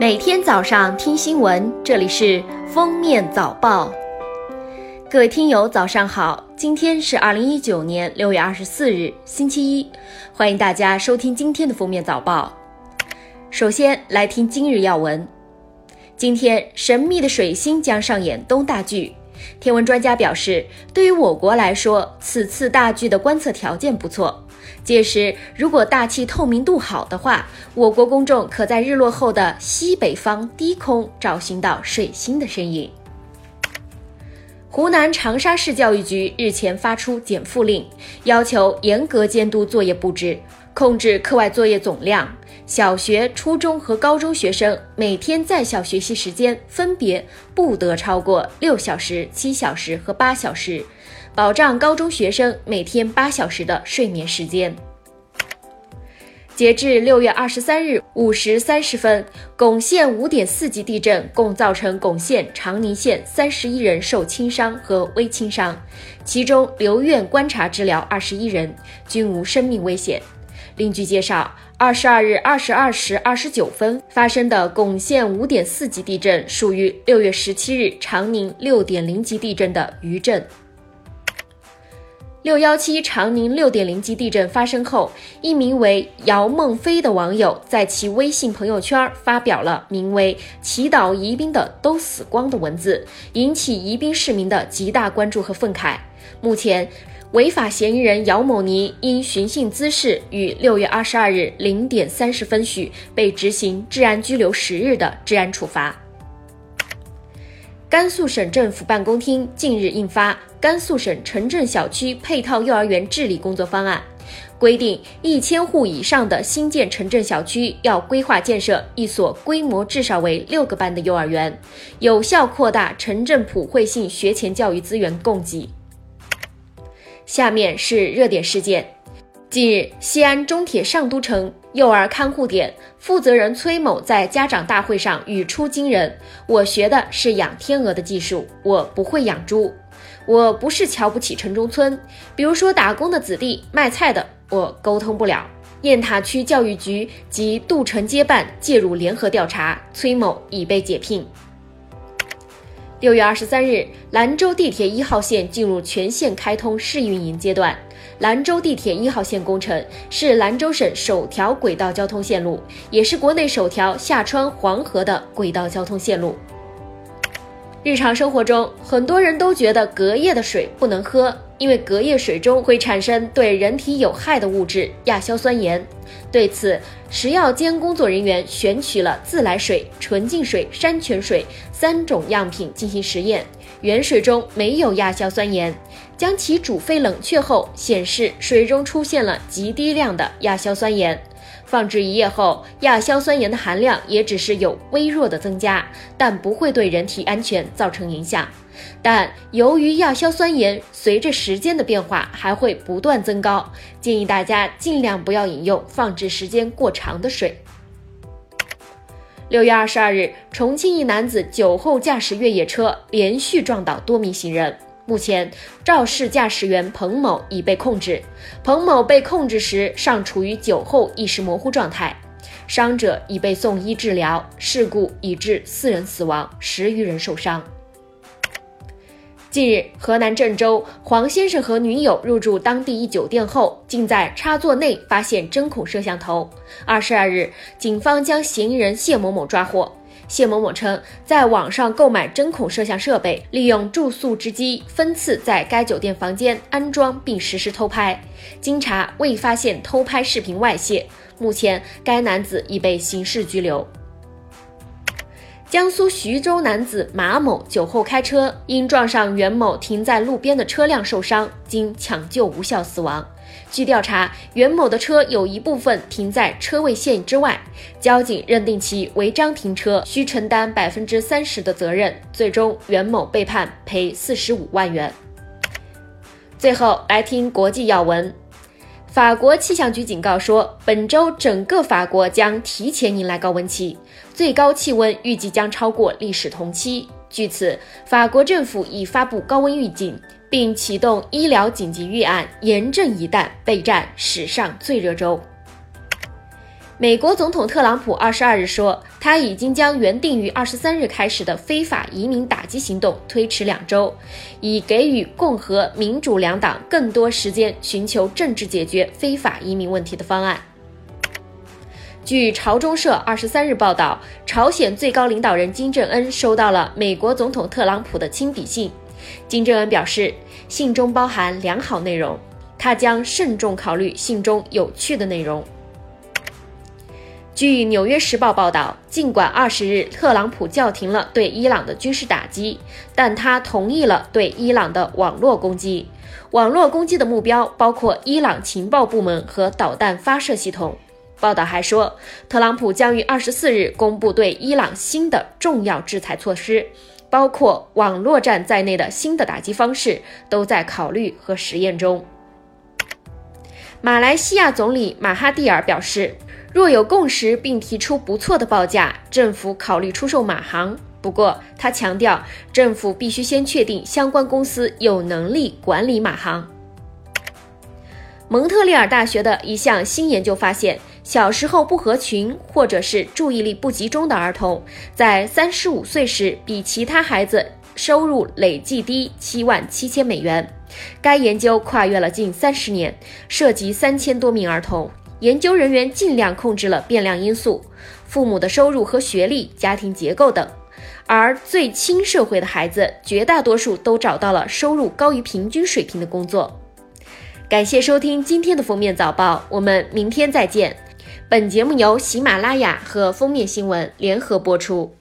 每天早上听新闻，这里是封面早报。各位听友，早上好！今天是二零一九年六月二十四日，星期一，欢迎大家收听今天的封面早报。首先来听今日要闻。今天，神秘的水星将上演东大剧。天文专家表示，对于我国来说，此次大剧的观测条件不错。届时，如果大气透明度好的话，我国公众可在日落后的西北方低空找寻到水星的身影。湖南长沙市教育局日前发出减负令，要求严格监督作业布置，控制课外作业总量。小学、初中和高中学生每天在校学习时间分别不得超过六小时、七小时和八小时，保障高中学生每天八小时的睡眠时间。截至六月二十三日五时三十分，珙县五点四级地震共造成珙县、长宁县三十一人受轻伤和微轻伤，其中留院观察治疗二十一人，均无生命危险。另据介绍。二十二日二十二时二十九分发生的珙县五点四级地震，属于六月十七日长宁六点零级地震的余震。六幺七长宁六点零级地震发生后，一名为姚梦飞的网友在其微信朋友圈发表了名为“祈祷宜宾的都死光”的文字，引起宜宾市民的极大关注和愤慨。目前。违法嫌疑人姚某尼因寻衅滋事，于六月二十二日零点三十分许被执行治安拘留十日的治安处罚。甘肃省政府办公厅近日印发《甘肃省城镇小区配套幼儿园治理工作方案》，规定一千户以上的新建城镇小区要规划建设一所规模至少为六个班的幼儿园，有效扩大城镇普惠性学前教育资源供给。下面是热点事件。近日，西安中铁上都城幼儿看护点负责人崔某在家长大会上语出惊人：“我学的是养天鹅的技术，我不会养猪。我不是瞧不起城中村，比如说打工的子弟、卖菜的，我沟通不了。”雁塔区教育局及杜城街办介入联合调查，崔某已被解聘。六月二十三日，兰州地铁一号线进入全线开通试运营阶段。兰州地铁一号线工程是兰州省首条轨道交通线路，也是国内首条下穿黄河的轨道交通线路。日常生活中，很多人都觉得隔夜的水不能喝，因为隔夜水中会产生对人体有害的物质亚硝酸盐。对此，食药监工作人员选取了自来水、纯净水、山泉水三种样品进行实验，原水中没有亚硝酸盐，将其煮沸冷却后，显示水中出现了极低量的亚硝酸盐。放置一夜后，亚硝酸盐的含量也只是有微弱的增加，但不会对人体安全造成影响。但由于亚硝酸盐随着时间的变化还会不断增高，建议大家尽量不要饮用放置时间过长的水。六月二十二日，重庆一男子酒后驾驶越野车，连续撞倒多名行人。目前，肇事驾驶员彭某已被控制。彭某被控制时尚处于酒后意识模糊状态，伤者已被送医治疗。事故已致四人死亡，十余人受伤。近日，河南郑州黄先生和女友入住当地一酒店后，竟在插座内发现针孔摄像头。二十二日，警方将嫌疑人谢某某抓获。谢某某称，在网上购买针孔摄像设备，利用住宿之机分次在该酒店房间安装并实施偷拍。经查，未发现偷拍视频外泄。目前，该男子已被刑事拘留。江苏徐州男子马某酒后开车，因撞上袁某停在路边的车辆受伤，经抢救无效死亡。据调查，袁某的车有一部分停在车位线之外，交警认定其违章停车，需承担百分之三十的责任。最终，袁某被判赔四十五万元。最后来听国际要闻，法国气象局警告说，本周整个法国将提前迎来高温期，最高气温预计将超过历史同期。据此，法国政府已发布高温预警。并启动医疗紧急预案，严阵以待备战史上最热周。美国总统特朗普二十二日说，他已经将原定于二十三日开始的非法移民打击行动推迟两周，以给予共和、民主两党更多时间寻求政治解决非法移民问题的方案。据朝中社二十三日报道，朝鲜最高领导人金正恩收到了美国总统特朗普的亲笔信。金正恩表示，信中包含良好内容，他将慎重考虑信中有趣的内容。据《纽约时报》报道，尽管二十日特朗普叫停了对伊朗的军事打击，但他同意了对伊朗的网络攻击。网络攻击的目标包括伊朗情报部门和导弹发射系统。报道还说，特朗普将于二十四日公布对伊朗新的重要制裁措施，包括网络战在内的新的打击方式都在考虑和实验中。马来西亚总理马哈蒂尔表示，若有共识并提出不错的报价，政府考虑出售马航。不过，他强调，政府必须先确定相关公司有能力管理马航。蒙特利尔大学的一项新研究发现。小时候不合群或者是注意力不集中的儿童，在三十五岁时比其他孩子收入累计低七万七千美元。该研究跨越了近三十年，涉及三千多名儿童。研究人员尽量控制了变量因素，父母的收入和学历、家庭结构等。而最亲社会的孩子，绝大多数都找到了收入高于平均水平的工作。感谢收听今天的封面早报，我们明天再见。本节目由喜马拉雅和封面新闻联合播出。